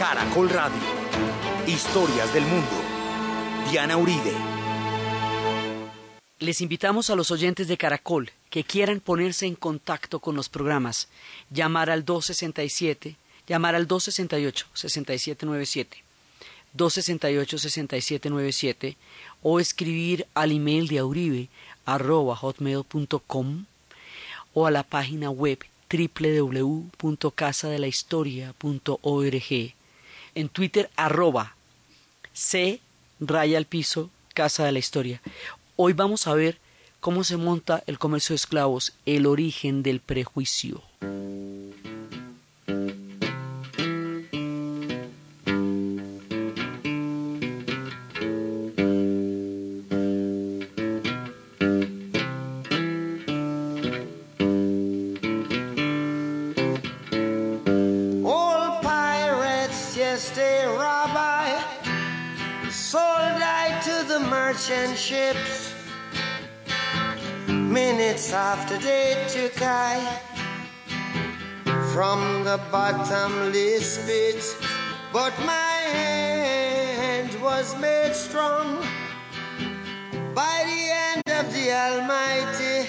Caracol Radio. Historias del mundo. Diana Uribe. Les invitamos a los oyentes de Caracol que quieran ponerse en contacto con los programas, llamar al 267, llamar al 268 6797, 268 6797 o escribir al email de auribe arroba hotmail.com o a la página web www.casadelahistoria.org. En Twitter, arroba C raya al piso Casa de la Historia. Hoy vamos a ver cómo se monta el comercio de esclavos, el origen del prejuicio. The bottomless pit, but my hand was made strong by the hand of the Almighty.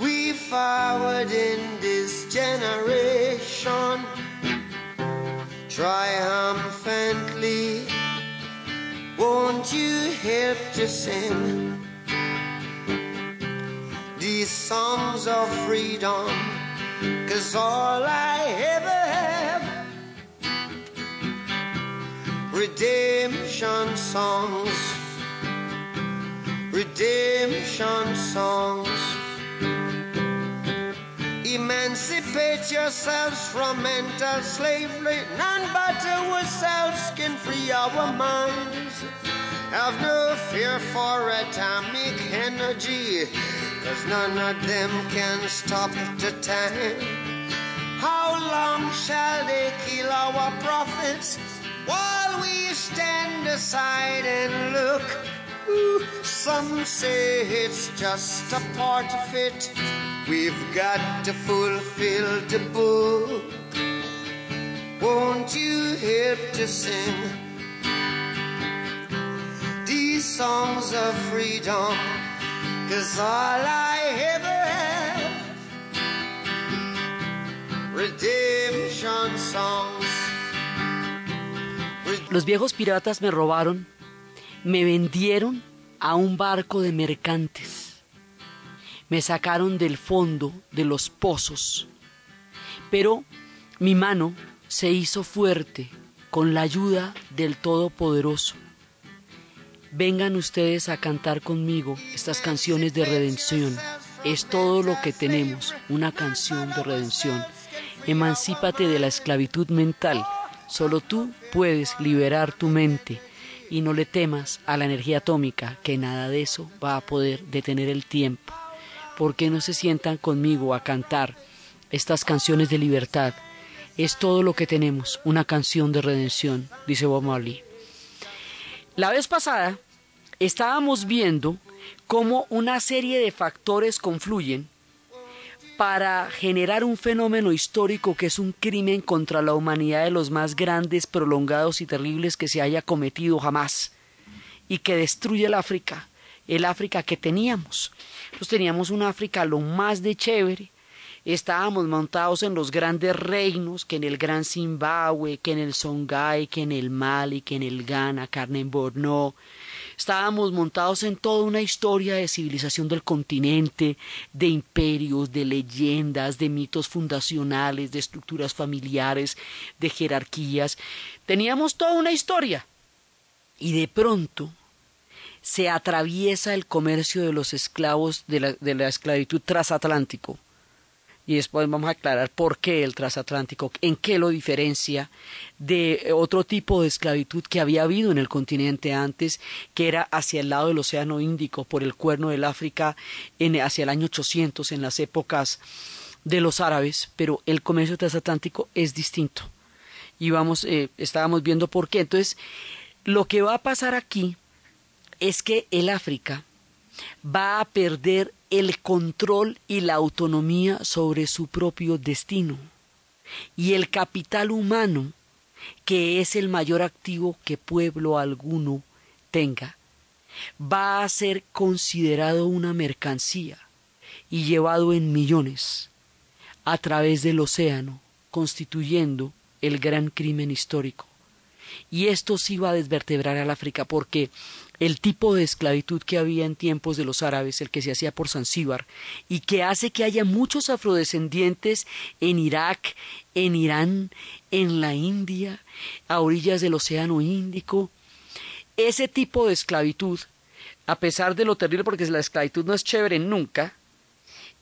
We forward in this generation triumphantly. Won't you help to sing these songs of freedom? Cause all I ever have redemption songs, redemption songs. Emancipate yourselves from mental slavery. None but ourselves can free our minds. Have no fear for atomic energy, cause none of them can stop the time. How long shall they kill our prophets while we stand aside and look? Ooh, some say it's just a part of it. We've got to fulfill the book. Won't you help to sing these songs of freedom? Cause all I ever Los viejos piratas me robaron, me vendieron a un barco de mercantes me sacaron del fondo de los pozos, pero mi mano se hizo fuerte con la ayuda del Todopoderoso. Vengan ustedes a cantar conmigo estas canciones de redención. Es todo lo que tenemos, una canción de redención. Emancípate de la esclavitud mental. Solo tú puedes liberar tu mente y no le temas a la energía atómica, que nada de eso va a poder detener el tiempo. ¿por qué no se sientan conmigo a cantar estas canciones de libertad? Es todo lo que tenemos, una canción de redención, dice Bob Marley. La vez pasada estábamos viendo cómo una serie de factores confluyen para generar un fenómeno histórico que es un crimen contra la humanidad de los más grandes, prolongados y terribles que se haya cometido jamás y que destruye el África, el África que teníamos. Pues teníamos un África lo más de chévere. Estábamos montados en los grandes reinos, que en el Gran Zimbabue, que en el Songhai, que en el Mali, que en el Ghana, carne en Borno. Estábamos montados en toda una historia de civilización del continente, de imperios, de leyendas, de mitos fundacionales, de estructuras familiares, de jerarquías. Teníamos toda una historia. Y de pronto se atraviesa el comercio de los esclavos de la, de la esclavitud transatlántico. Y después vamos a aclarar por qué el transatlántico, en qué lo diferencia de otro tipo de esclavitud que había habido en el continente antes, que era hacia el lado del Océano Índico, por el cuerno del África, en, hacia el año 800, en las épocas de los árabes, pero el comercio transatlántico es distinto. Y vamos, eh, estábamos viendo por qué. Entonces, lo que va a pasar aquí es que el África va a perder el control y la autonomía sobre su propio destino. Y el capital humano que es el mayor activo que pueblo alguno tenga, va a ser considerado una mercancía y llevado en millones a través del océano, constituyendo el gran crimen histórico. Y esto sí va a desvertebrar al África porque el tipo de esclavitud que había en tiempos de los árabes, el que se hacía por Zanzíbar, y que hace que haya muchos afrodescendientes en Irak, en Irán, en la India, a orillas del Océano Índico, ese tipo de esclavitud, a pesar de lo terrible, porque la esclavitud no es chévere nunca,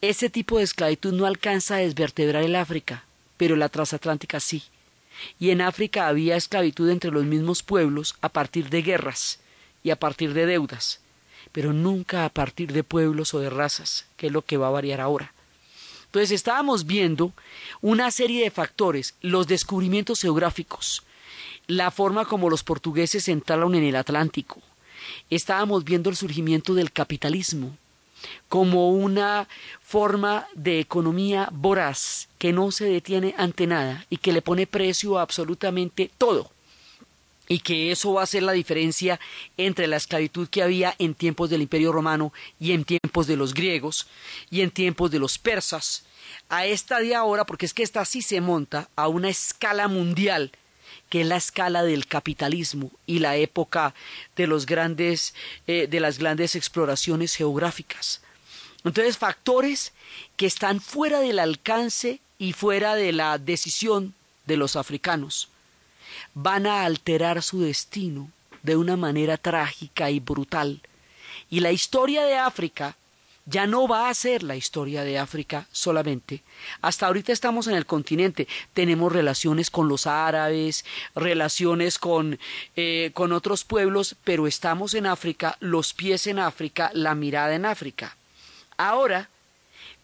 ese tipo de esclavitud no alcanza a desvertebrar el África, pero la transatlántica sí. Y en África había esclavitud entre los mismos pueblos a partir de guerras y a partir de deudas, pero nunca a partir de pueblos o de razas, que es lo que va a variar ahora. Entonces estábamos viendo una serie de factores, los descubrimientos geográficos, la forma como los portugueses entraron en el Atlántico, estábamos viendo el surgimiento del capitalismo, como una forma de economía voraz que no se detiene ante nada y que le pone precio a absolutamente todo y que eso va a ser la diferencia entre la esclavitud que había en tiempos del Imperio Romano y en tiempos de los griegos y en tiempos de los persas. A esta de ahora porque es que esta sí se monta a una escala mundial que es la escala del capitalismo y la época de los grandes eh, de las grandes exploraciones geográficas. Entonces factores que están fuera del alcance y fuera de la decisión de los africanos van a alterar su destino de una manera trágica y brutal. Y la historia de África ya no va a ser la historia de África solamente. Hasta ahorita estamos en el continente, tenemos relaciones con los árabes, relaciones con, eh, con otros pueblos, pero estamos en África, los pies en África, la mirada en África. Ahora,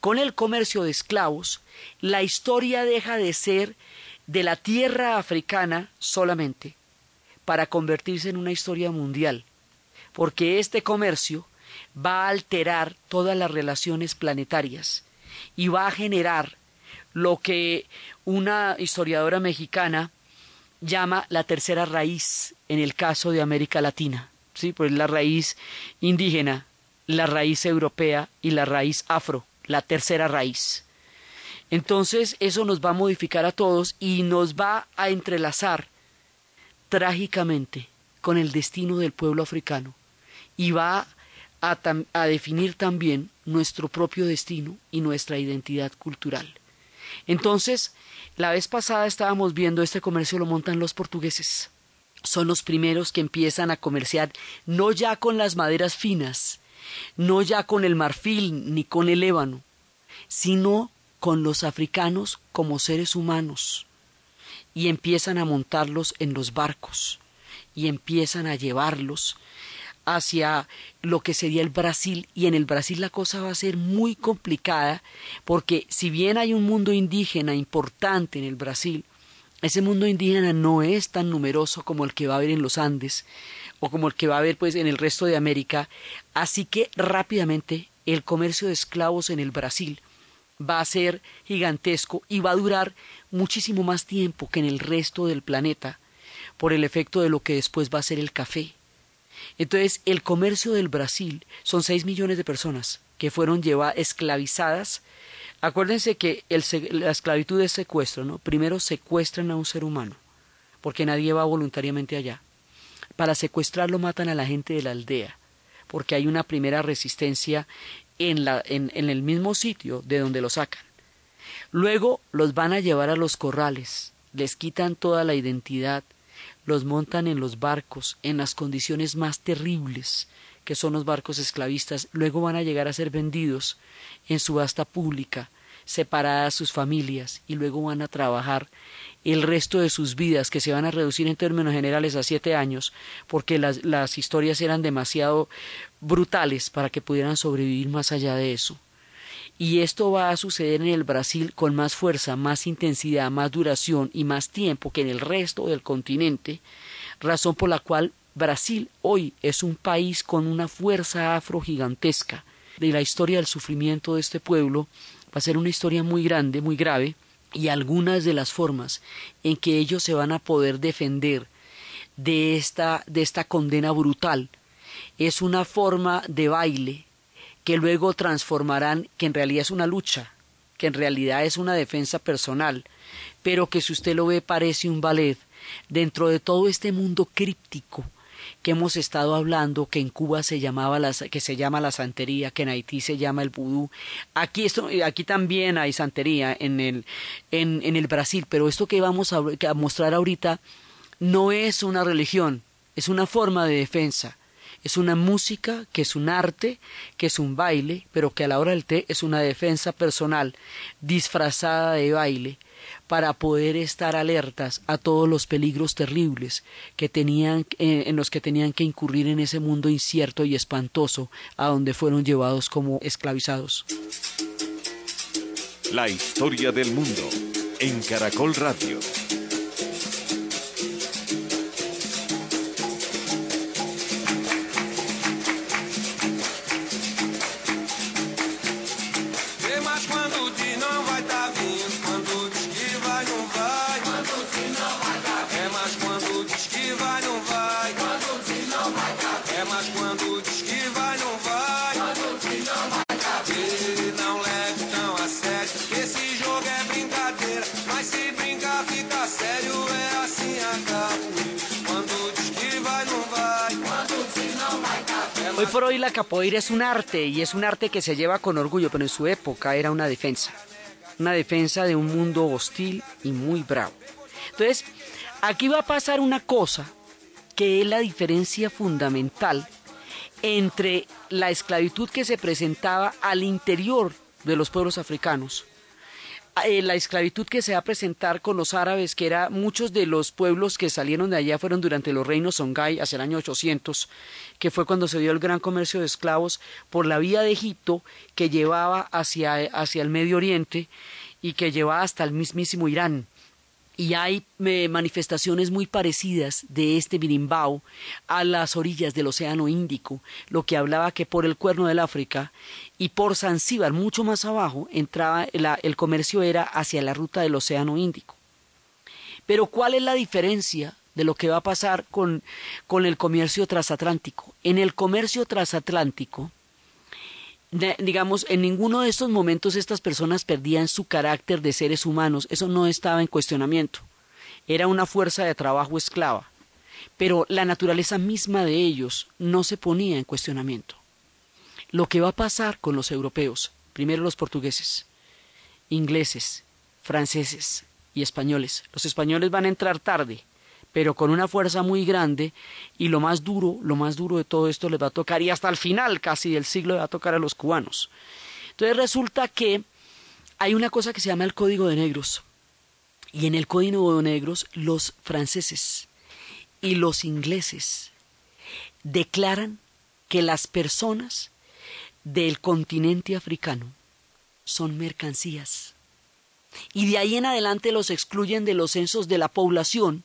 con el comercio de esclavos, la historia deja de ser de la tierra africana solamente para convertirse en una historia mundial, porque este comercio va a alterar todas las relaciones planetarias y va a generar lo que una historiadora mexicana llama la tercera raíz en el caso de América Latina, sí, pues la raíz indígena, la raíz europea y la raíz afro, la tercera raíz. Entonces eso nos va a modificar a todos y nos va a entrelazar trágicamente con el destino del pueblo africano y va a, definir también nuestro propio destino y nuestra identidad cultural. Entonces, la vez pasada estábamos viendo este comercio lo montan los portugueses. Son los primeros que empiezan a comerciar no ya con las maderas finas, no ya con el marfil ni con el ébano, sino con los africanos como seres humanos y empiezan a montarlos en los barcos y empiezan a llevarlos hacia lo que sería el Brasil. Y en el Brasil la cosa va a ser muy complicada porque si bien hay un mundo indígena importante en el Brasil, ese mundo indígena no es tan numeroso como el que va a haber en los Andes o como el que va a haber pues en el resto de América, así que rápidamente el comercio de esclavos en el Brasil va a ser gigantesco y va a durar muchísimo más tiempo que en el resto del planeta por el efecto de lo que después va a ser el café. Entonces, el comercio del Brasil son seis millones de personas que fueron llevadas esclavizadas. Acuérdense que el, la esclavitud es secuestro, ¿no? Primero secuestran a un ser humano, porque nadie va voluntariamente allá. Para secuestrarlo matan a la gente de la aldea, porque hay una primera resistencia en, el mismo sitio de donde lo sacan. Luego los van a llevar a los corrales, les quitan toda la identidad, los montan en los barcos, en las condiciones más terribles que son los barcos esclavistas, luego van a llegar a ser vendidos en subasta pública, separadas sus familias, y luego van a trabajar el resto de sus vidas, que se van a reducir en términos generales a siete años, porque las, las historias eran demasiado brutales para que pudieran sobrevivir más allá de eso. Y esto va a suceder en el Brasil con más fuerza, más intensidad, más duración y más tiempo que en el resto del continente, razón por la cual Brasil hoy es un país con una fuerza afro gigantesca. De la historia del sufrimiento de este pueblo va a ser una historia muy grande, muy grave, y algunas de las formas en que ellos se van a poder defender de esta, de esta condena brutal es una forma de baile que luego transformarán, que en realidad es una lucha, que en realidad es una defensa personal, pero que si usted lo ve parece un ballet. Dentro de todo este mundo críptico que hemos estado hablando, que en Cuba se llamaba la, que se llama la santería, que en Haití se llama el vudú. Aquí, esto, aquí también hay santería en el, en, en el Brasil, pero esto que vamos a, a mostrar ahorita no es una religión, es una forma de defensa. Es una música que es un arte, que es un baile, pero que a la hora del té es una defensa personal disfrazada de baile para poder estar alertas a todos los peligros terribles que tenían, eh, en los que tenían que incurrir en ese mundo incierto y espantoso a donde fueron llevados como esclavizados. La historia del mundo en Caracol Radio. Hoy la capoeira es un arte y es un arte que se lleva con orgullo, pero en su época era una defensa, una defensa de un mundo hostil y muy bravo. Entonces, aquí va a pasar una cosa que es la diferencia fundamental entre la esclavitud que se presentaba al interior de los pueblos africanos eh, la esclavitud que se va a presentar con los árabes, que era muchos de los pueblos que salieron de allá fueron durante los reinos Songhai hacia el año 800, que fue cuando se dio el gran comercio de esclavos por la vía de Egipto que llevaba hacia, hacia el Medio Oriente y que llevaba hasta el mismísimo Irán y hay eh, manifestaciones muy parecidas de este birimbao a las orillas del Océano Índico, lo que hablaba que por el cuerno del África y por Zanzíbar, mucho más abajo, entraba el comercio era hacia la ruta del Océano Índico. Pero ¿cuál es la diferencia de lo que va a pasar con, con el comercio transatlántico? En el comercio transatlántico, digamos, en ninguno de estos momentos estas personas perdían su carácter de seres humanos, eso no estaba en cuestionamiento. Era una fuerza de trabajo esclava, pero la naturaleza misma de ellos no se ponía en cuestionamiento. Lo que va a pasar con los europeos, primero los portugueses, ingleses, franceses y españoles. Los españoles van a entrar tarde, pero con una fuerza muy grande y lo más duro, lo más duro de todo esto les va a tocar y hasta el final casi del siglo le va a tocar a los cubanos. Entonces resulta que hay una cosa que se llama el Código de Negros y en el Código de Negros los franceses y los ingleses declaran que las personas del continente africano son mercancías. Y de ahí en adelante los excluyen de los censos de la población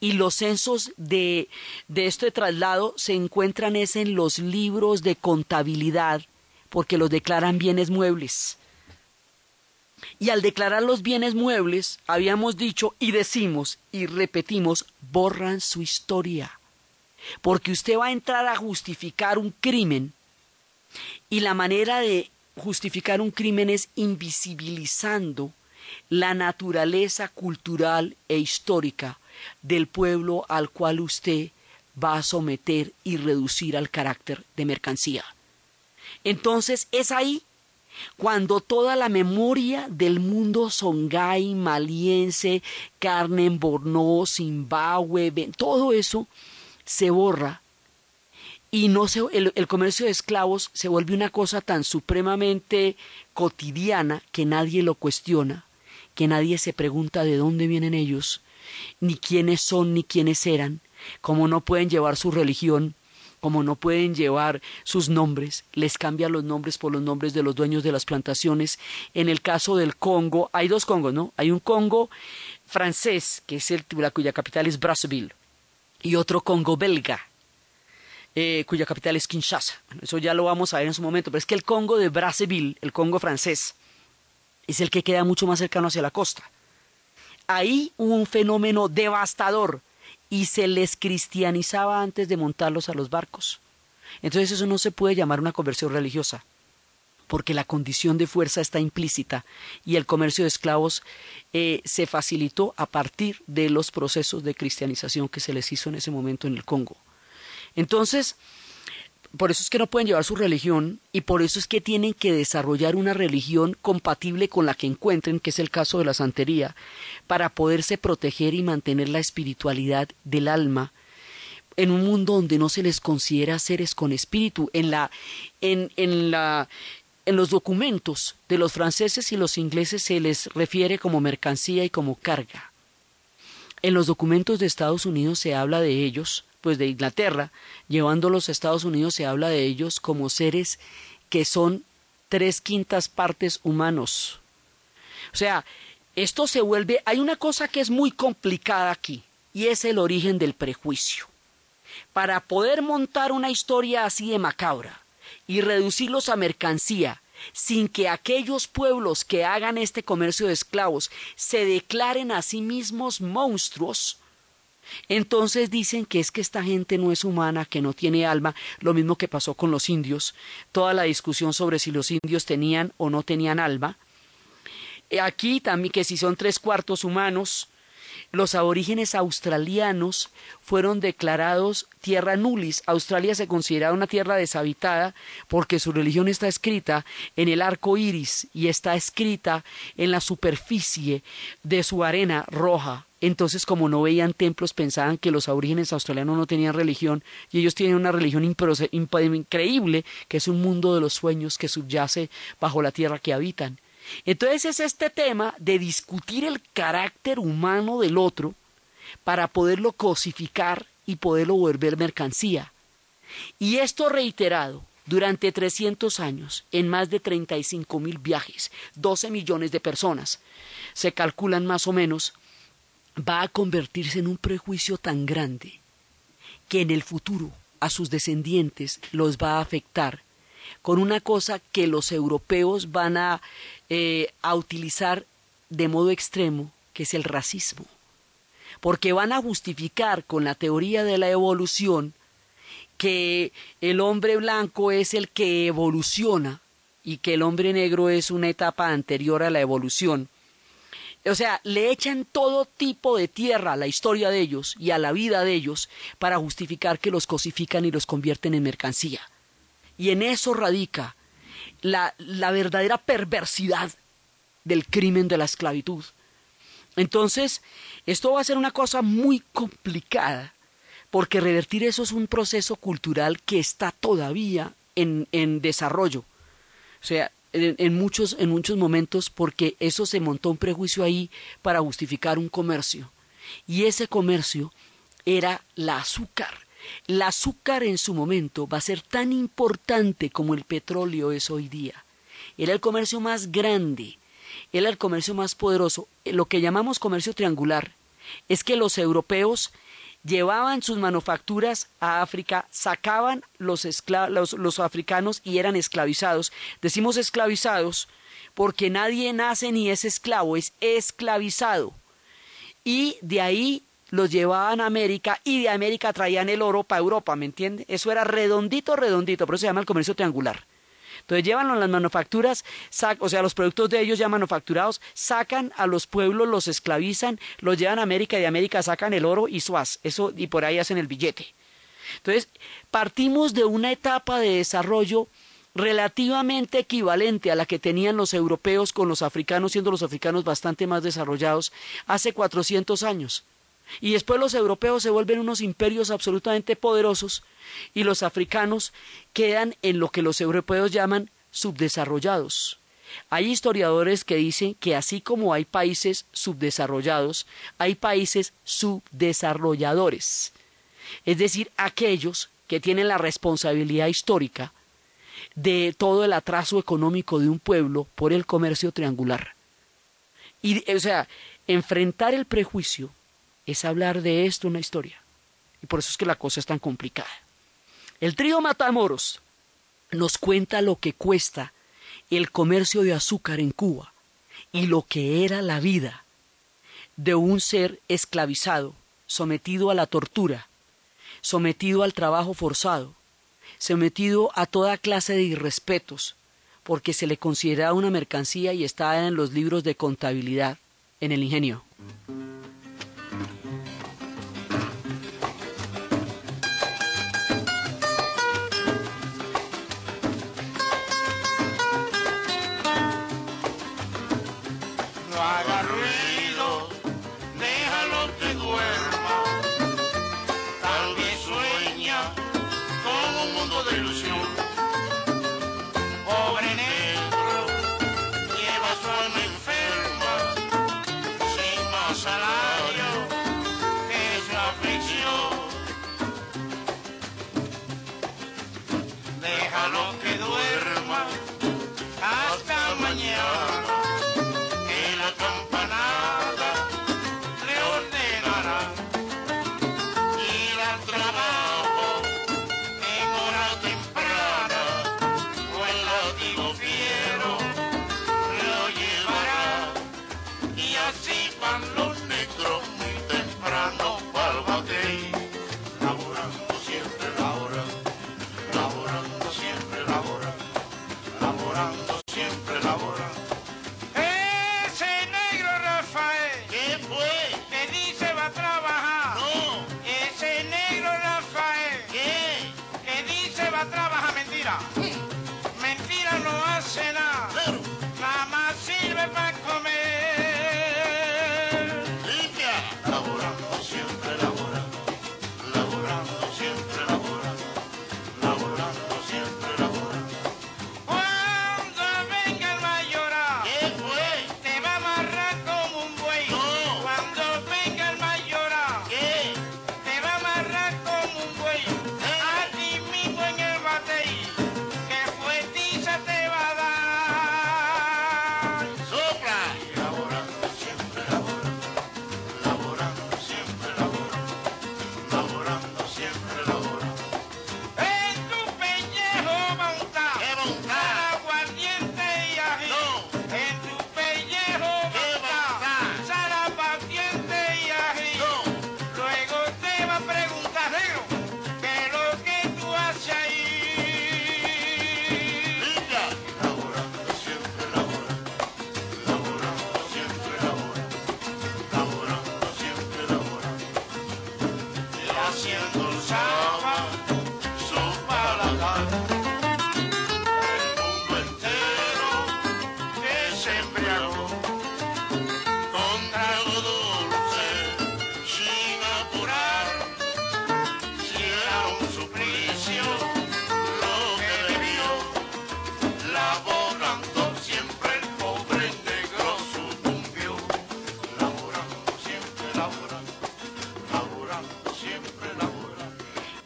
y los censos de, de este traslado se encuentran es en los libros de contabilidad porque los declaran bienes muebles. Y al declarar los bienes muebles, habíamos dicho y decimos y repetimos, borran su historia. Porque usted va a entrar a justificar un crimen y la manera de justificar un crimen es invisibilizando la naturaleza cultural e histórica del pueblo al cual usted va a someter y reducir al carácter de mercancía. Entonces es ahí cuando toda la memoria del mundo songhai, maliense, Carmen, Borno, Zimbabue, todo eso se borra y no se, el, comercio de esclavos se vuelve una cosa tan supremamente cotidiana que nadie lo cuestiona, que nadie se pregunta de dónde vienen ellos, ni quiénes son ni quiénes eran, como no pueden llevar su religión, como no pueden llevar sus nombres, les cambian los nombres por los nombres de los dueños de las plantaciones. En el caso del Congo, hay dos Congos, ¿no? Hay un Congo francés, que es el cuya capital es Brazzaville, y otro Congo belga, eh, cuya capital es Kinshasa. eso ya lo vamos a ver en su momento, pero es que el Congo de Brazzaville, el Congo francés, es el que queda mucho más cercano hacia la costa. Ahí hubo un fenómeno devastador y se les cristianizaba antes de montarlos a los barcos. Entonces eso no se puede llamar una conversión religiosa, porque la condición de fuerza está implícita y el comercio de esclavos eh, se facilitó a partir de los procesos de cristianización que se les hizo en ese momento en el Congo. Entonces, por eso es que no pueden llevar su religión y por eso es que tienen que desarrollar una religión compatible con la que encuentren, que es el caso de la santería, para poderse proteger y mantener la espiritualidad del alma en un mundo donde no se les considera seres con espíritu. En la, en, en la, en los documentos de los franceses y los ingleses se les refiere como mercancía y como carga. En los documentos de Estados Unidos se habla de ellos pues de Inglaterra, llevándolos a Estados Unidos se habla de ellos como seres que son tres quintas partes humanos. O sea, esto se vuelve, hay una cosa que es muy complicada aquí, y es el origen del prejuicio. Para poder montar una historia así de macabra y reducirlos a mercancía, sin que aquellos pueblos que hagan este comercio de esclavos se declaren a sí mismos monstruos, entonces dicen que es que esta gente no es humana, que no tiene alma, lo mismo que pasó con los indios, toda la discusión sobre si los indios tenían o no tenían alma. Eh, aquí también que si son tres cuartos humanos, los aborígenes australianos fueron declarados tierra nullis. Australia se considera una tierra deshabitada porque su religión está escrita en el arco iris y está escrita en la superficie de su arena roja. Entonces, como no veían templos, pensaban que los aborígenes australianos no tenían religión y ellos tienen una religión increíble, que es un mundo de los sueños que subyace bajo la tierra que habitan. Entonces es este tema de discutir el carácter humano del otro para poderlo cosificar y poderlo volver mercancía. Y esto reiterado durante 300 años en más de 35 mil viajes, 12 millones de personas, se calculan más o menos va a convertirse en un prejuicio tan grande que en el futuro a sus descendientes los va a afectar con una cosa que los europeos van a, eh, a utilizar de modo extremo, que es el racismo. Porque van a justificar con la teoría de la evolución que el hombre blanco es el que evoluciona y que el hombre negro es una etapa anterior a la evolución o sea, le echan todo tipo de tierra a la historia de ellos y a la vida de ellos para justificar que los cosifican y los convierten en mercancía. Y en eso radica la, la verdadera perversidad del crimen de la esclavitud. Entonces, esto va a ser una cosa muy complicada, porque revertir eso es un proceso cultural que está todavía en, en desarrollo. O sea, en, muchos, en muchos momentos porque eso se montó un prejuicio ahí para justificar un comercio. Y ese comercio era la azúcar. El azúcar en su momento va a ser tan importante como el petróleo es hoy día. Era el comercio más grande, era el comercio más poderoso. Lo que llamamos comercio triangular es que los europeos llevaban sus manufacturas a África, sacaban los, los, africanos y eran esclavizados. Decimos esclavizados porque nadie nace ni es esclavo, es esclavizado. Y de ahí los llevaban a América y de América traían el oro para Europa, ¿me entiende? Eso era redondito, redondito, por eso se llama el comercio triangular. Entonces llevan las manufacturas, o sea, los productos de ellos ya manufacturados, sacan a los pueblos, los esclavizan, los llevan a América y de América sacan el oro y suaz, eso y por ahí hacen el billete. Entonces, partimos de una etapa de desarrollo relativamente equivalente a la que tenían los europeos con los africanos, siendo los africanos bastante más desarrollados hace 400 años. Y después los europeos se vuelven unos imperios absolutamente poderosos y los africanos quedan en lo que los europeos llaman subdesarrollados. Hay historiadores que dicen que así como hay países subdesarrollados, hay países subdesarrolladores, es decir, aquellos que tienen la responsabilidad histórica de todo el atraso económico de un pueblo por el comercio triangular. Y, o sea, enfrentar el prejuicio es hablar de esto una historia. Y por eso es que la cosa es tan complicada. El trío Matamoros nos cuenta lo que cuesta el comercio de azúcar en Cuba y lo que era la vida de un ser esclavizado, sometido a la tortura, sometido al trabajo forzado, sometido a toda clase de irrespetos, porque se le consideraba una mercancía y estaba en los libros de contabilidad, en el ingenio. no agarré.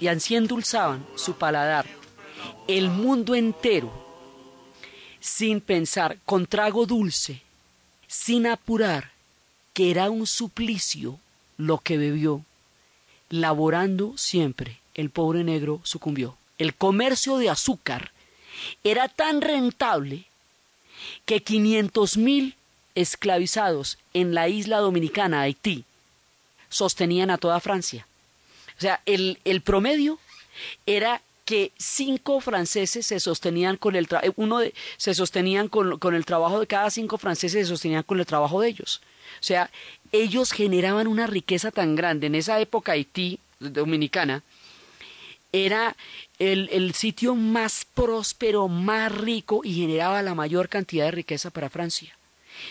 Y así endulzaban su paladar el mundo entero sin pensar, con trago dulce, sin apurar, que era un suplicio lo que bebió, laborando siempre, el pobre negro sucumbió. El comercio de azúcar era tan rentable que quinientos mil esclavizados en la isla dominicana, Haití, sostenían a toda Francia. O sea, el, el promedio era que cinco franceses se sostenían con el eh, uno de, se sostenían con, con, el trabajo de cada cinco franceses se sostenían con el trabajo de ellos. O sea, ellos generaban una riqueza tan grande. En esa época Haití, dominicana, era el, el sitio más próspero, más rico y generaba la mayor cantidad de riqueza para Francia.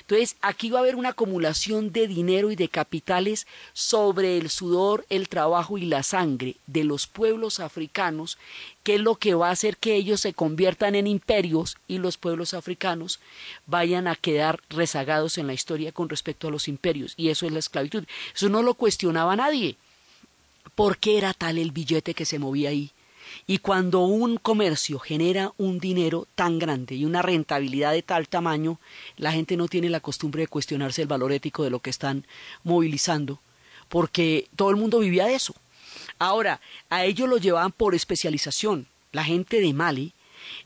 Entonces, aquí va a haber una acumulación de dinero y de capitales sobre el sudor, el trabajo y la sangre de los pueblos africanos, que es lo que va a hacer que ellos se conviertan en imperios y los pueblos africanos vayan a quedar rezagados en la historia con respecto a los imperios. Y eso es la esclavitud. Eso no lo cuestionaba nadie. ¿Por qué era tal el billete que se movía ahí? Y cuando un comercio genera un dinero tan grande y una rentabilidad de tal tamaño, la gente no tiene la costumbre de cuestionarse el valor ético de lo que están movilizando, porque todo el mundo vivía de eso. Ahora, a ellos lo llevaban por especialización. La gente de Mali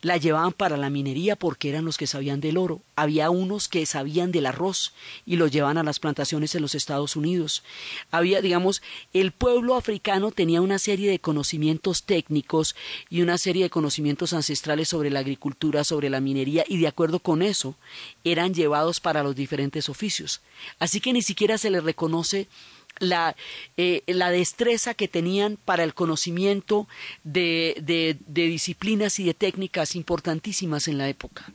la llevaban para la minería porque eran los que sabían del oro. Había unos que sabían del arroz y los llevaban a las plantaciones en los Estados Unidos. Había, digamos, el pueblo africano tenía una serie de conocimientos técnicos y una serie de conocimientos ancestrales sobre la agricultura, sobre la minería y de acuerdo con eso eran llevados para los diferentes oficios. Así que ni siquiera se les reconoce la, eh, la destreza que tenían para el conocimiento de, de, de disciplinas y de técnicas importantísimas en la época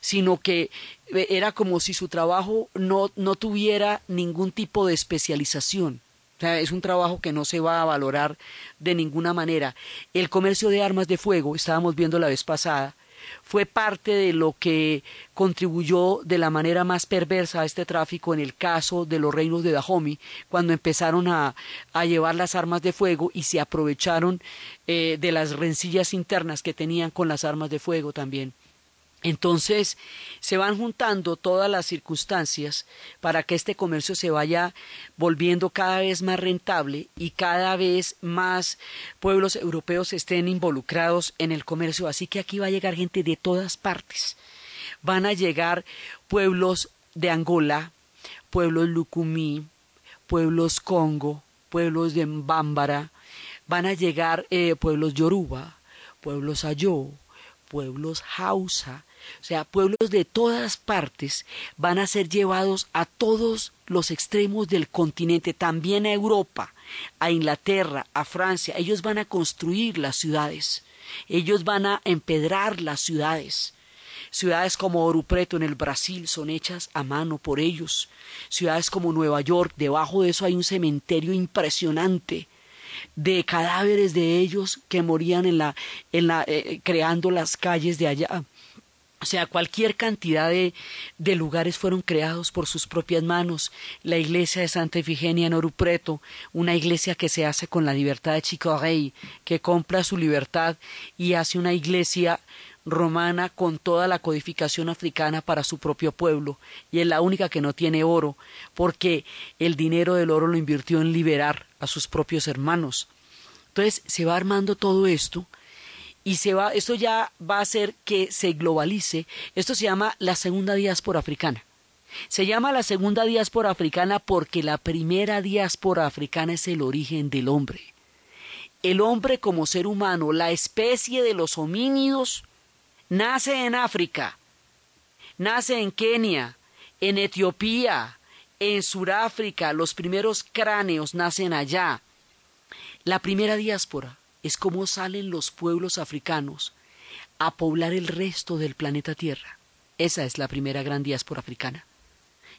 sino que eh, era como si su trabajo no, no tuviera ningún tipo de especialización. O sea, es un trabajo que no se va a valorar de ninguna manera. El comercio de armas de fuego, estábamos viendo la vez pasada, fue parte de lo que contribuyó de la manera más perversa a este tráfico en el caso de los reinos de Dahomey, cuando empezaron a, a llevar las armas de fuego y se aprovecharon eh, de las rencillas internas que tenían con las armas de fuego también. Entonces se van juntando todas las circunstancias para que este comercio se vaya volviendo cada vez más rentable y cada vez más pueblos europeos estén involucrados en el comercio. Así que aquí va a llegar gente de todas partes. Van a llegar pueblos de Angola, pueblos Lucumí, pueblos Congo, pueblos de Bámbara, van a llegar eh, pueblos Yoruba, pueblos Ayó, pueblos Hausa, o sea, pueblos de todas partes van a ser llevados a todos los extremos del continente, también a Europa, a Inglaterra, a Francia. Ellos van a construir las ciudades, ellos van a empedrar las ciudades. Ciudades como Ouro Preto en el Brasil son hechas a mano por ellos. Ciudades como Nueva York, debajo de eso hay un cementerio impresionante de cadáveres de ellos que morían en la, en la eh, creando las calles de allá. O sea, cualquier cantidad de, de, lugares fueron creados por sus propias manos. La iglesia de Santa Efigenia en Orupreto, una iglesia que se hace con la libertad de Chico Rey, que compra su libertad y hace una iglesia romana con toda la codificación africana para su propio pueblo, y es la única que no tiene oro, porque el dinero del oro lo invirtió en liberar a sus propios hermanos. Entonces se va armando todo esto, y se va, esto ya va a hacer que se globalice. Esto se llama la segunda diáspora africana. Se llama la segunda diáspora africana porque la primera diáspora africana es el origen del hombre. El hombre como ser humano, la especie de los homínidos, nace en África, nace en Kenia, en Etiopía, en Suráfrica, los primeros cráneos nacen allá. La primera diáspora es cómo salen los pueblos africanos a poblar el resto del planeta Tierra. Esa es la primera gran diáspora africana.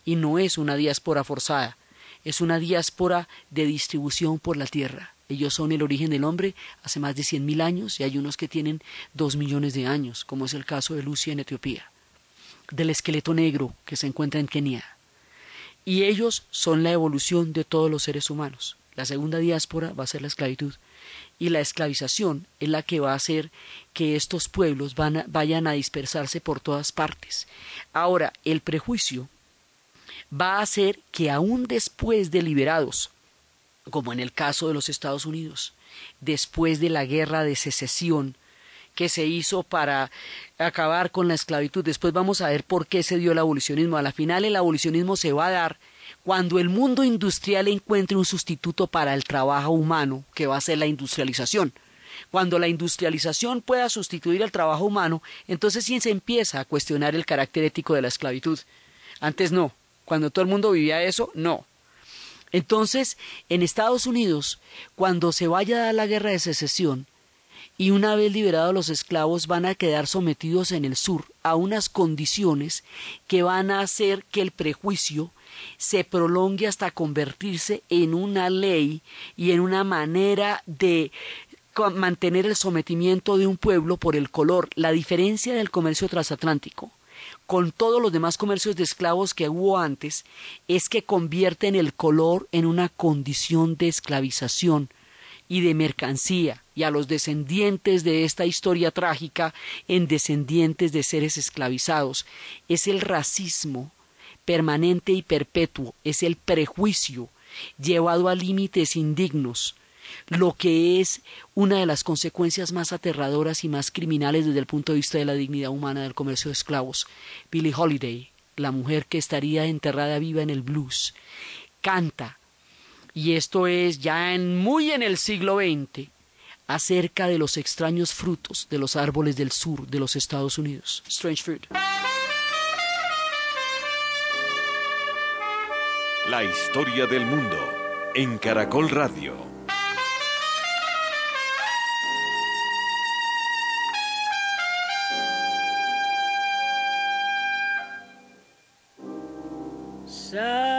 Y no es una diáspora forzada, es una diáspora de distribución por la tierra. Ellos son el origen del hombre hace más de cien mil años y hay unos que tienen dos millones de años, como es el caso de Lucia en Etiopía, del esqueleto negro que se encuentra en Kenia. Y ellos son la evolución de todos los seres humanos. La segunda diáspora va a ser la esclavitud y la esclavización es la que va a hacer que estos pueblos vayan a dispersarse por todas partes. Ahora, el prejuicio va a hacer que aún después de liberados, como en el caso de los Estados Unidos, después de la guerra de secesión que se hizo para acabar con la esclavitud, después vamos a ver por qué se dio el abolicionismo. A la final el abolicionismo se va a dar cuando el mundo industrial encuentre un sustituto para el trabajo humano, que va a ser la industrialización. Cuando la industrialización pueda sustituir el trabajo humano, entonces sí se empieza a cuestionar el carácter ético de la esclavitud. Antes no. Cuando todo el mundo vivía eso, no. Entonces, en Estados Unidos, cuando se vaya a dar la guerra de secesión, y una vez liberados los esclavos van a quedar sometidos en el sur a unas condiciones que van a hacer que el prejuicio se prolongue hasta convertirse en una ley y en una manera de mantener el sometimiento de un pueblo por el color, la diferencia del comercio transatlántico con todos los demás comercios de esclavos que hubo antes, es que convierten el color en una condición de esclavización y de mercancía, y a los descendientes de esta historia trágica en descendientes de seres esclavizados. Es el racismo permanente y perpetuo, es el prejuicio llevado a límites indignos, lo que es una de las consecuencias más aterradoras y más criminales desde el punto de vista de la dignidad humana del comercio de esclavos. Billie Holiday, la mujer que estaría enterrada viva en el blues, canta, y esto es ya en, muy en el siglo XX, acerca de los extraños frutos de los árboles del sur de los Estados Unidos. Strange fruit. La historia del mundo en Caracol Radio. Southern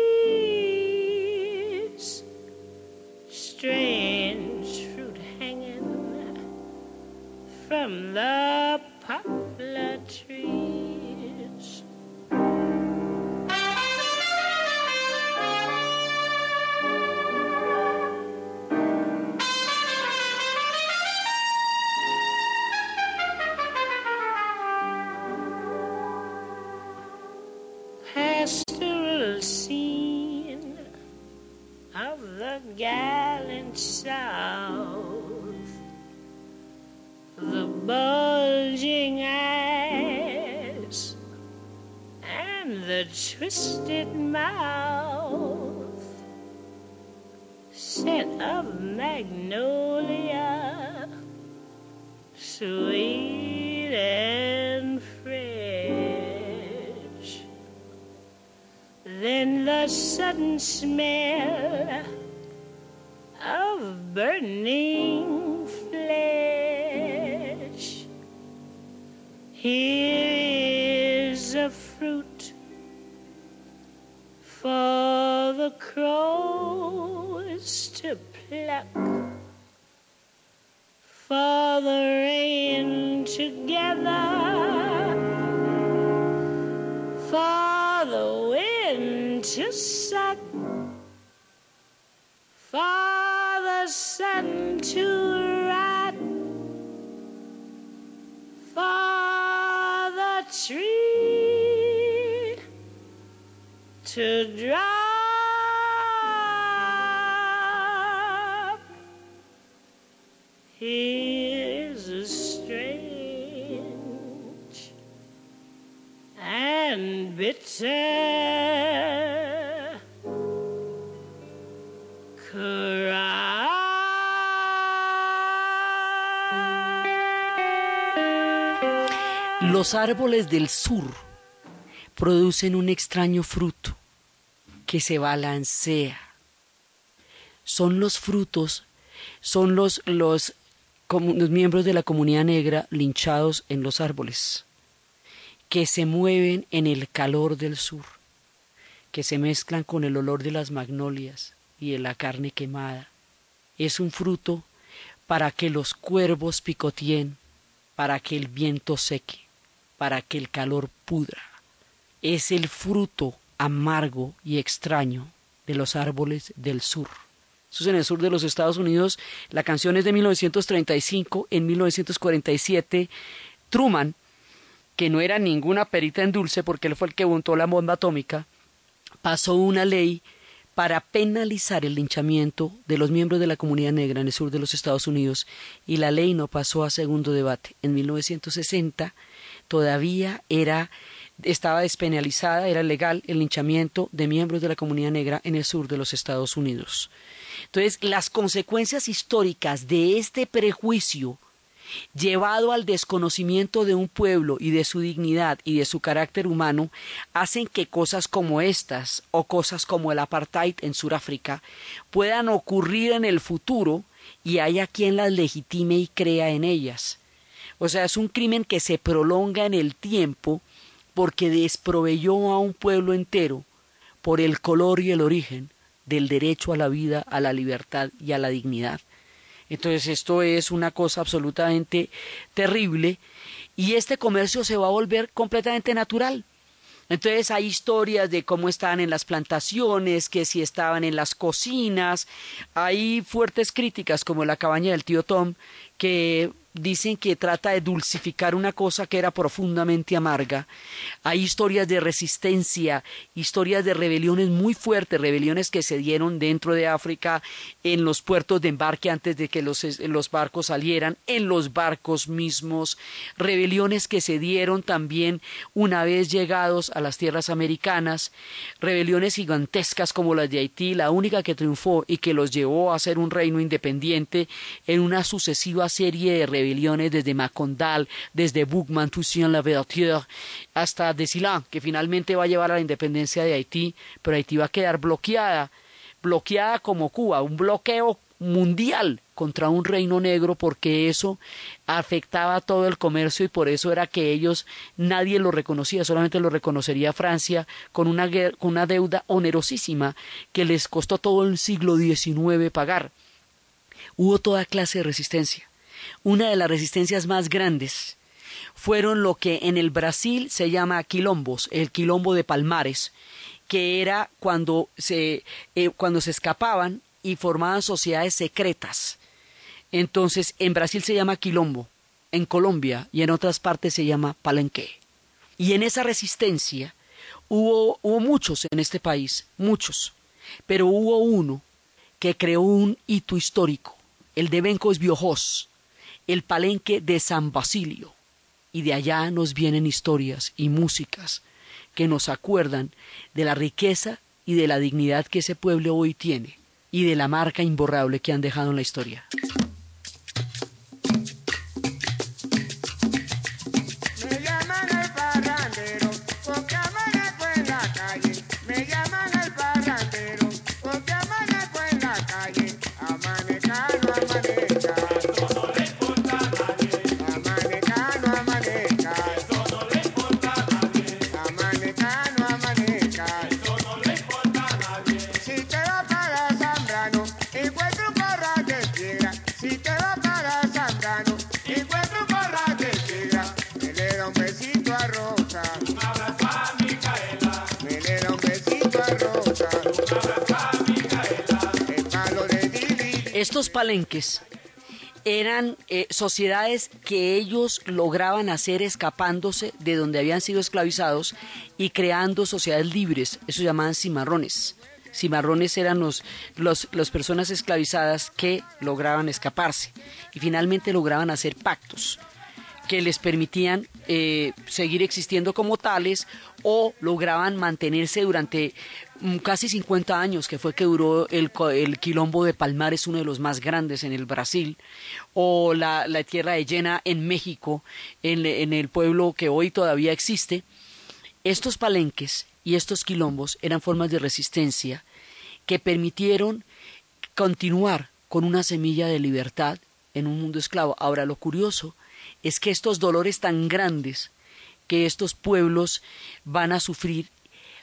love. Smell of burning flesh. Here is a fruit for the crows to pluck, for the rain together for the sun to rot, for the tree to drop. Here's a strange and bitter Los árboles del sur producen un extraño fruto que se balancea. Son los frutos, son los, los, los miembros de la comunidad negra linchados en los árboles, que se mueven en el calor del sur, que se mezclan con el olor de las magnolias y de la carne quemada. Es un fruto para que los cuervos picoteen, para que el viento seque, para que el calor pudra. Es el fruto amargo y extraño de los árboles del sur. Eso es en el sur de los Estados Unidos. La canción es de 1935. En 1947, Truman, que no era ninguna perita en dulce porque él fue el que montó la bomba atómica, pasó una ley para penalizar el linchamiento de los miembros de la comunidad negra en el sur de los Estados Unidos y la ley no pasó a segundo debate. En 1960 todavía era estaba despenalizada, era legal el linchamiento de miembros de la comunidad negra en el sur de los Estados Unidos. Entonces, las consecuencias históricas de este prejuicio llevado al desconocimiento de un pueblo y de su dignidad y de su carácter humano, hacen que cosas como estas o cosas como el apartheid en Sudáfrica puedan ocurrir en el futuro y haya quien las legitime y crea en ellas. O sea, es un crimen que se prolonga en el tiempo porque desproveyó a un pueblo entero por el color y el origen del derecho a la vida, a la libertad y a la dignidad. Entonces esto es una cosa absolutamente terrible y este comercio se va a volver completamente natural. Entonces hay historias de cómo estaban en las plantaciones, que si estaban en las cocinas. Hay fuertes críticas como la cabaña del tío Tom, que dicen que trata de dulcificar una cosa que era profundamente amarga. Hay historias de resistencia, historias de rebeliones muy fuertes, rebeliones que se dieron dentro de África en los puertos de embarque antes de que los, los barcos salieran, en los barcos mismos, rebeliones que se dieron también una vez llegados a las tierras americanas, rebeliones gigantescas como las de Haití, la única que triunfó y que los llevó a ser un reino independiente en una sucesiva serie de rebeliones desde Macondal, desde Bougman, Toussaint Louverture, hasta Desilan, que finalmente va a llevar a la independencia de Haití, pero Haití va a quedar bloqueada, bloqueada como Cuba, un bloqueo mundial contra un reino negro porque eso afectaba todo el comercio y por eso era que ellos nadie lo reconocía, solamente lo reconocería Francia con una, con una deuda onerosísima que les costó todo el siglo XIX pagar. Hubo toda clase de resistencia una de las resistencias más grandes fueron lo que en el Brasil se llama quilombos, el quilombo de Palmares, que era cuando se, eh, cuando se escapaban y formaban sociedades secretas. Entonces, en Brasil se llama quilombo, en Colombia y en otras partes se llama palenque. Y en esa resistencia hubo, hubo muchos en este país, muchos, pero hubo uno que creó un hito histórico, el de Bencos Biojos, el palenque de San Basilio, y de allá nos vienen historias y músicas que nos acuerdan de la riqueza y de la dignidad que ese pueblo hoy tiene y de la marca imborrable que han dejado en la historia. Palenques eran eh, sociedades que ellos lograban hacer escapándose de donde habían sido esclavizados y creando sociedades libres, eso llamaban cimarrones. Cimarrones eran los, las personas esclavizadas que lograban escaparse y finalmente lograban hacer pactos que les permitían eh, seguir existiendo como tales o lograban mantenerse durante casi 50 años, que fue que duró el, el quilombo de Palmares, uno de los más grandes en el Brasil, o la, la tierra de Llena en México, en, en el pueblo que hoy todavía existe. Estos palenques y estos quilombos eran formas de resistencia que permitieron continuar con una semilla de libertad en un mundo esclavo. Ahora, lo curioso es que estos dolores tan grandes que estos pueblos van a sufrir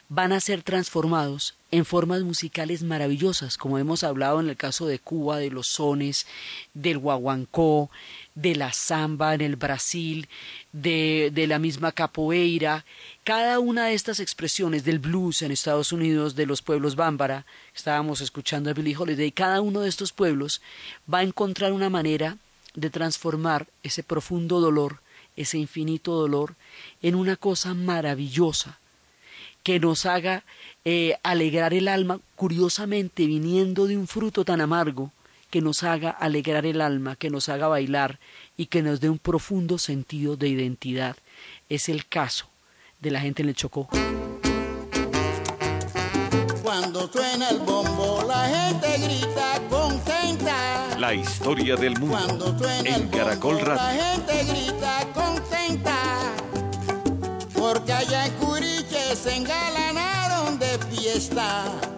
van a ser transformados en formas musicales maravillosas, como hemos hablado en el caso de Cuba, de los sones, del guaguancó, de la samba en el Brasil, de, de la misma capoeira. Cada una de estas expresiones del blues en Estados Unidos, de los pueblos bámbara, estábamos escuchando a Billie Holiday, cada uno de estos pueblos va a encontrar una manera de transformar ese profundo dolor, ese infinito dolor, en una cosa maravillosa que nos haga eh, alegrar el alma, curiosamente viniendo de un fruto tan amargo, que nos haga alegrar el alma, que nos haga bailar y que nos dé un profundo sentido de identidad. Es el caso de la gente en el Chocó. Cuando suena el bombo, la gente grita contenta. La historia del mundo Cuando suena el en Caracol bombo, la Radio. gente grita contenta. Porque allá en se engalanaron de fiesta.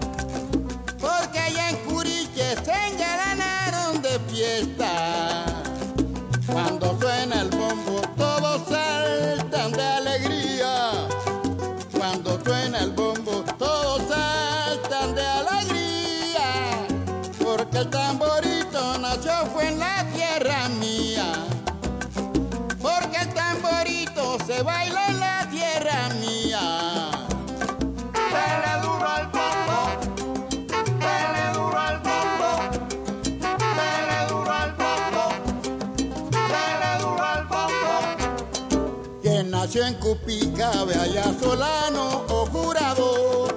Cupica, vaya Solano o jurado.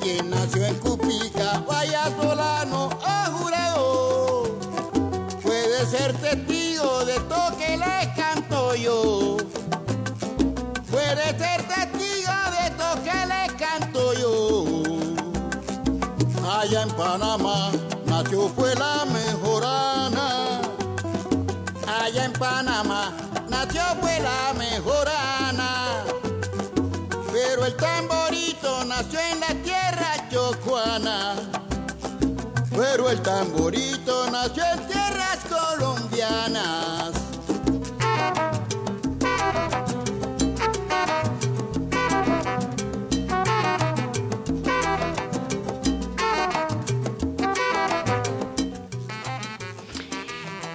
Quien nació en Cupica, vaya Solano o jurado. Puede ser testigo de todo que le canto yo. Puede ser testigo de todo que le canto yo. Allá en Panamá nació fue la mejorana. Allá en Panamá nació fue la mejorana. Pero el tamborito nació en la tierra chocuana. Pero el tamborito nació en tierras colombianas.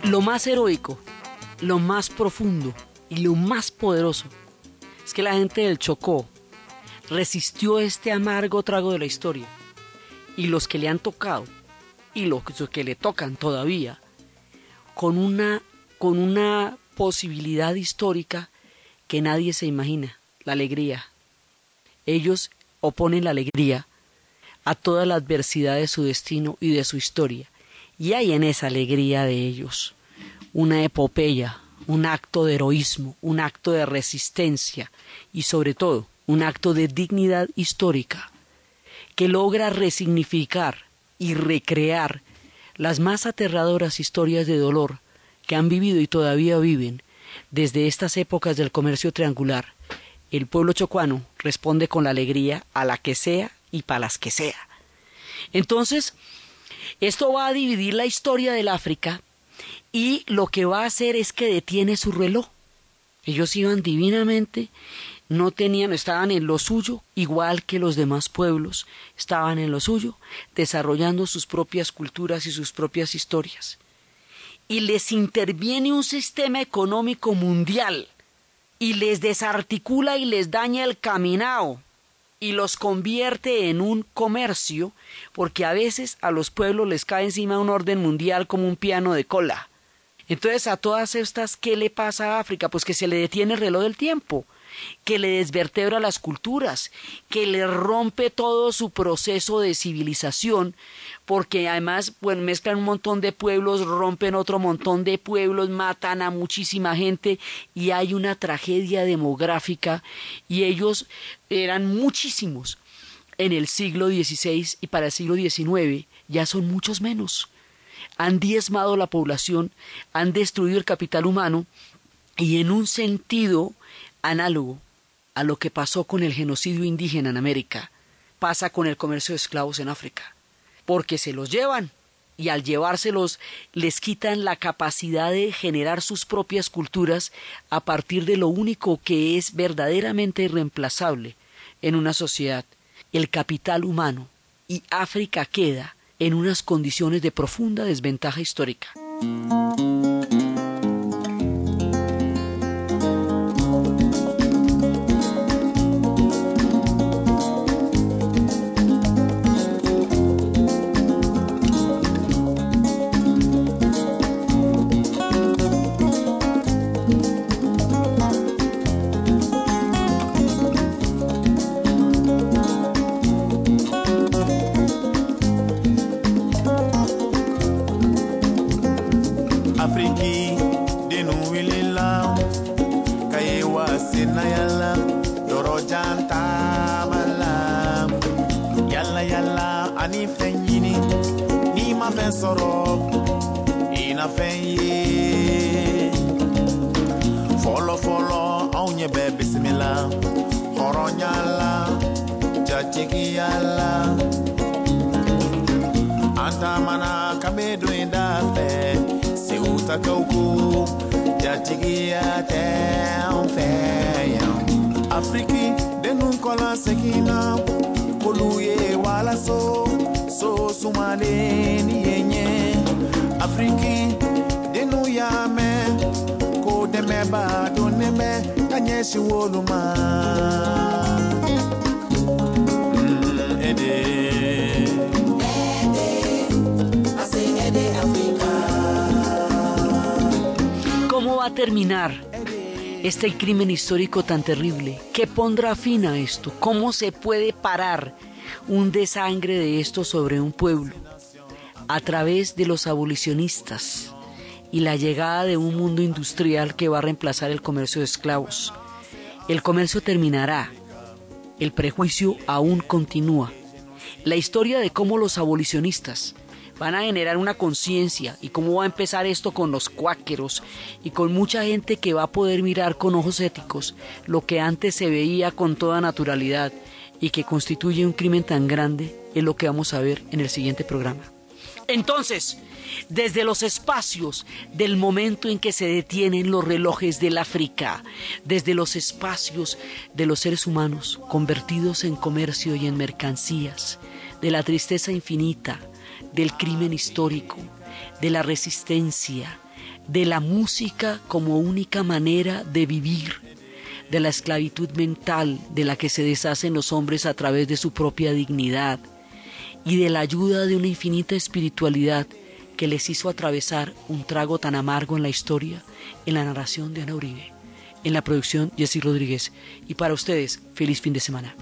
Lo más heroico, lo más profundo y lo más poderoso es que la gente del Chocó resistió este amargo trago de la historia y los que le han tocado y los que le tocan todavía con una con una posibilidad histórica que nadie se imagina, la alegría. Ellos oponen la alegría a toda la adversidad de su destino y de su historia. Y hay en esa alegría de ellos una epopeya, un acto de heroísmo, un acto de resistencia y sobre todo un acto de dignidad histórica que logra resignificar y recrear las más aterradoras historias de dolor que han vivido y todavía viven desde estas épocas del comercio triangular. El pueblo chocuano responde con la alegría a la que sea y para las que sea. Entonces, esto va a dividir la historia del África y lo que va a hacer es que detiene su reloj. Ellos iban divinamente, no tenían, estaban en lo suyo, igual que los demás pueblos, estaban en lo suyo, desarrollando sus propias culturas y sus propias historias. Y les interviene un sistema económico mundial y les desarticula y les daña el caminao y los convierte en un comercio, porque a veces a los pueblos les cae encima un orden mundial como un piano de cola. Entonces a todas estas, ¿qué le pasa a África? Pues que se le detiene el reloj del tiempo, que le desvertebra las culturas, que le rompe todo su proceso de civilización, porque además bueno, mezclan un montón de pueblos, rompen otro montón de pueblos, matan a muchísima gente y hay una tragedia demográfica y ellos eran muchísimos en el siglo XVI y para el siglo XIX ya son muchos menos. Han diezmado la población, han destruido el capital humano y en un sentido análogo a lo que pasó con el genocidio indígena en América, pasa con el comercio de esclavos en África, porque se los llevan y al llevárselos les quitan la capacidad de generar sus propias culturas a partir de lo único que es verdaderamente irreemplazable en una sociedad, el capital humano, y África queda en unas condiciones de profunda desventaja histórica. Terminar este crimen histórico tan terrible? ¿Qué pondrá fin a esto? ¿Cómo se puede parar un desangre de esto sobre un pueblo? A través de los abolicionistas y la llegada de un mundo industrial que va a reemplazar el comercio de esclavos. El comercio terminará, el prejuicio aún continúa. La historia de cómo los abolicionistas van a generar una conciencia y cómo va a empezar esto con los cuáqueros y con mucha gente que va a poder mirar con ojos éticos lo que antes se veía con toda naturalidad y que constituye un crimen tan grande es lo que vamos a ver en el siguiente programa. Entonces, desde los espacios del momento en que se detienen los relojes del África, desde los espacios de los seres humanos convertidos en comercio y en mercancías, de la tristeza infinita, del crimen histórico, de la resistencia, de la música como única manera de vivir, de la esclavitud mental de la que se deshacen los hombres a través de su propia dignidad, y de la ayuda de una infinita espiritualidad que les hizo atravesar un trago tan amargo en la historia, en la narración de Ana Uribe, en la producción Jessy Rodríguez. Y para ustedes, feliz fin de semana.